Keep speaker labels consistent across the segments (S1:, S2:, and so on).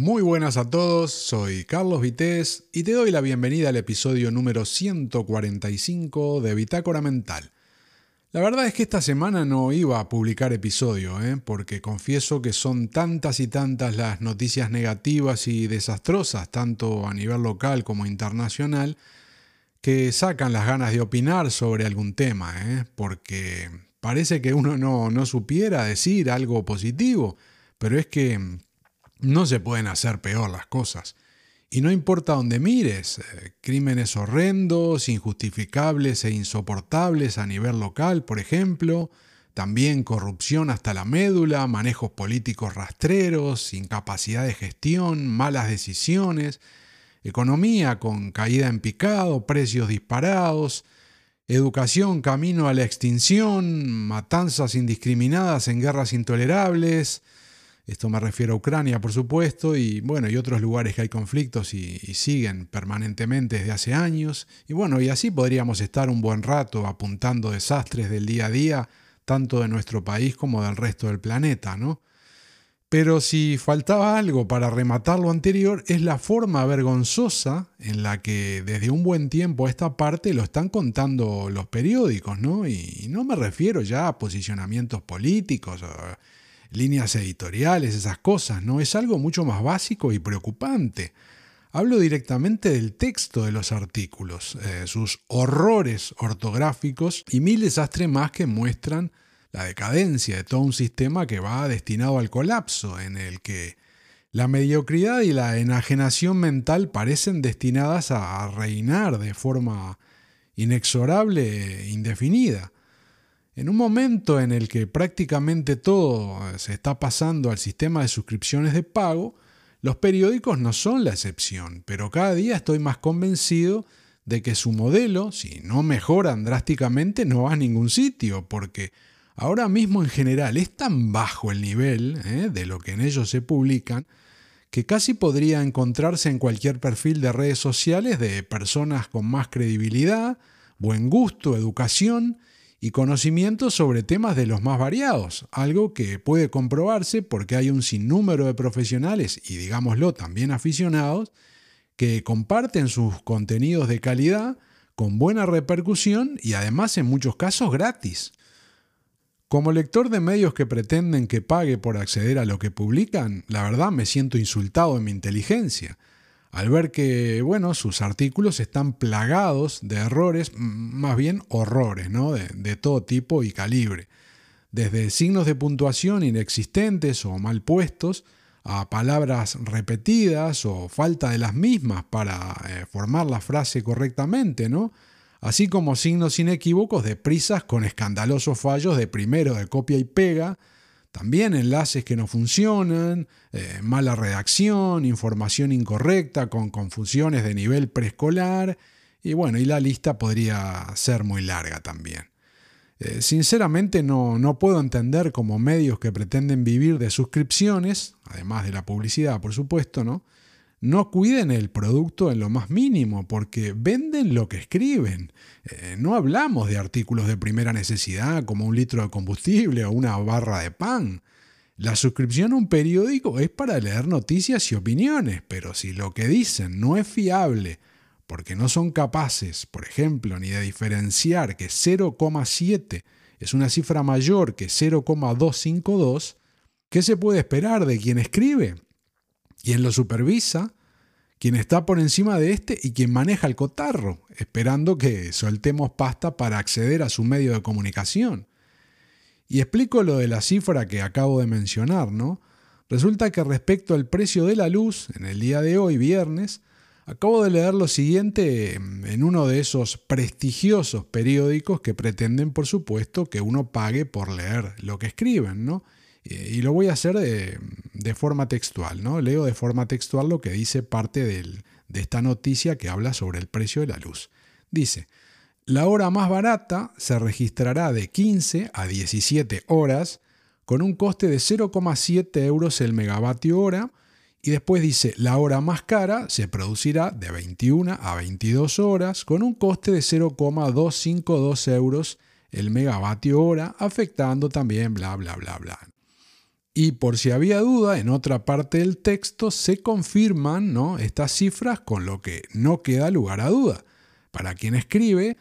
S1: Muy buenas a todos, soy Carlos Vitéz y te doy la bienvenida al episodio número 145 de Bitácora Mental. La verdad es que esta semana no iba a publicar episodio, ¿eh? porque confieso que son tantas y tantas las noticias negativas y desastrosas, tanto a nivel local como internacional, que sacan las ganas de opinar sobre algún tema, ¿eh? porque parece que uno no, no supiera decir algo positivo, pero es que no se pueden hacer peor las cosas. Y no importa dónde mires, eh, crímenes horrendos, injustificables e insoportables a nivel local, por ejemplo, también corrupción hasta la médula, manejos políticos rastreros, incapacidad de gestión, malas decisiones, economía con caída en picado, precios disparados, educación camino a la extinción, matanzas indiscriminadas en guerras intolerables, esto me refiero a Ucrania, por supuesto, y bueno, y otros lugares que hay conflictos y, siguen permanentemente desde hace años. Y bueno, y así podríamos estar un buen rato apuntando desastres del día a día, tanto de nuestro país como del resto del planeta, ¿no? Pero si faltaba algo para rematar lo anterior, es la forma vergonzosa en la que desde un buen tiempo a esta parte lo están contando los periódicos, ¿no? Y no me refiero ya a posicionamientos políticos líneas editoriales, esas cosas, ¿no? Es algo mucho más básico y preocupante. Hablo directamente del texto de los artículos, eh, sus horrores ortográficos y mil desastres más que muestran la decadencia de todo un sistema que va destinado al colapso, en el que la mediocridad y la enajenación mental parecen destinadas a reinar de forma inexorable e indefinida. En un momento en el que prácticamente todo se está pasando al sistema de suscripciones de pago, los periódicos no son la excepción, pero cada día estoy más convencido de que su modelo, si no mejoran drásticamente, no va a ningún sitio, porque ahora mismo en general es tan bajo el nivel ¿eh? de lo que en ellos se publican, que casi podría encontrarse en cualquier perfil de redes sociales de personas con más credibilidad, buen gusto, educación, y conocimientos sobre temas de los más variados, algo que puede comprobarse porque hay un sinnúmero de profesionales y digámoslo también aficionados que comparten sus contenidos de calidad con buena repercusión y además en muchos casos gratis. Como lector de medios que pretenden que pague por acceder a lo que publican, la verdad me siento insultado en mi inteligencia al ver que, bueno, sus artículos están plagados de errores, más bien horrores, ¿no? De, todo tipo y calibre. Desde signos de puntuación inexistentes o mal puestos, a palabras repetidas o falta de las mismas para eh, formar la frase correctamente, ¿no? Así como signos inequívocos de prisas con escandalosos fallos de primero de copia y pega, también enlaces que no funcionan, eh, mala redacción, información incorrecta con confusiones de nivel preescolar y bueno, y la lista podría ser muy larga también. Eh, sinceramente no, no puedo entender cómo medios que pretenden vivir de suscripciones, además de la publicidad por supuesto, ¿no? No cuiden el producto en lo más mínimo, porque venden lo que escriben. Eh, no hablamos de artículos de primera necesidad como un litro de combustible o una barra de pan. La suscripción a un periódico es para leer noticias y opiniones, pero si lo que dicen no es fiable, porque no son capaces, por ejemplo, ni de diferenciar que 0,7 es una cifra mayor que 0,252, ¿qué se puede esperar de quien escribe? Quien lo supervisa, quien está por encima de este y quien maneja el cotarro, esperando que soltemos pasta para acceder a su medio de comunicación. Y explico lo de la cifra que acabo de mencionar, ¿no? Resulta que respecto al precio de la luz, en el día de hoy, viernes, acabo de leer lo siguiente en uno de esos prestigiosos periódicos que pretenden, por supuesto, que uno pague por leer lo que escriben, ¿no? Eh, y lo voy a hacer de, forma textual, ¿no? Leo de forma textual lo que dice parte de esta noticia que habla sobre el precio de la luz. Dice, la hora más barata se registrará de 15 a 17 horas con un coste de 0,7 euros el megavatio hora y después dice, la hora más cara se producirá de 21 a 22 horas con un coste de 0,252 euros el megavatio hora, afectando también bla, bla, bla, bla. Y por si había duda, en otra parte del texto se confirman ¿no? estas cifras con lo que no queda lugar a duda. Para quien escribe,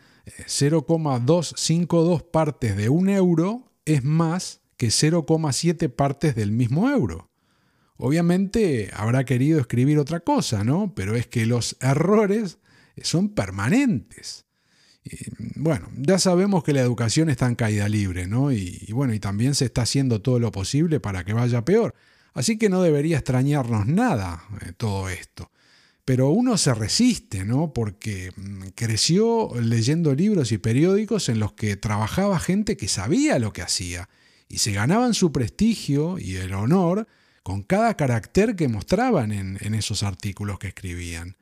S1: 0,252 partes de un euro es más que 0,7 partes del mismo euro. Obviamente habrá querido escribir otra cosa, ¿no? Pero es que los errores son permanentes. Bueno, ya sabemos que la educación está en caída libre, ¿no? Y, bueno, y también se está haciendo todo lo posible para que vaya peor. Así que no debería extrañarnos nada eh, todo esto. Pero uno se resiste, ¿no? Porque mm, creció leyendo libros y periódicos en los que trabajaba gente que sabía lo que hacía y se ganaban su prestigio y el honor con cada carácter que mostraban en esos artículos que escribían.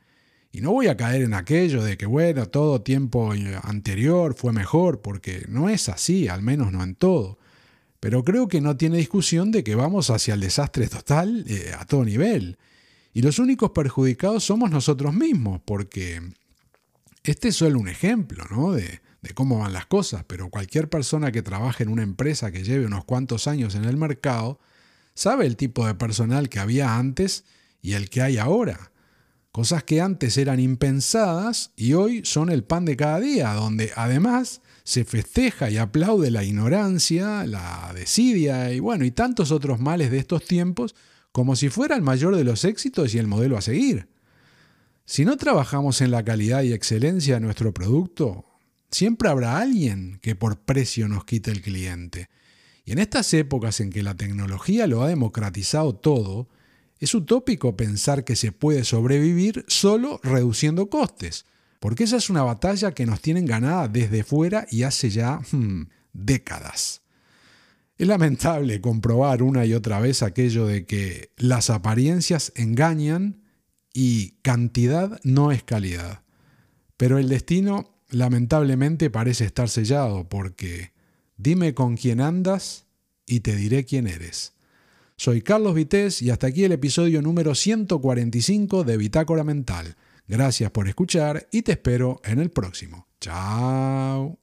S1: Y no voy a caer en aquello de que, bueno, todo tiempo anterior fue mejor, porque no es así, al menos no en todo. Pero creo que no tiene discusión de que vamos hacia el desastre total eh, a todo nivel. Y los únicos perjudicados somos nosotros mismos, porque este es solo un ejemplo ¿no? de, de cómo van las cosas, pero cualquier persona que trabaje en una empresa que lleve unos cuantos años en el mercado sabe el tipo de personal que había antes y el que hay ahora. Cosas que antes eran impensadas y hoy son el pan de cada día, donde además se festeja y aplaude la ignorancia, la desidia y bueno, y tantos otros males de estos tiempos como si fuera el mayor de los éxitos y el modelo a seguir. Si no trabajamos en la calidad y excelencia de nuestro producto, siempre habrá alguien que por precio nos quite el cliente. Y en estas épocas en que la tecnología lo ha democratizado todo, es utópico pensar que se puede sobrevivir solo reduciendo costes, porque esa es una batalla que nos tienen ganada desde fuera y hace ya hmm, décadas. Es lamentable comprobar una y otra vez aquello de que las apariencias engañan y cantidad no es calidad. Pero el destino lamentablemente parece estar sellado porque dime con quién andas y te diré quién eres. Soy Carlos Vitéz y hasta aquí el episodio número 145 de Bitácora Mental. Gracias por escuchar y te espero en el próximo. Chao.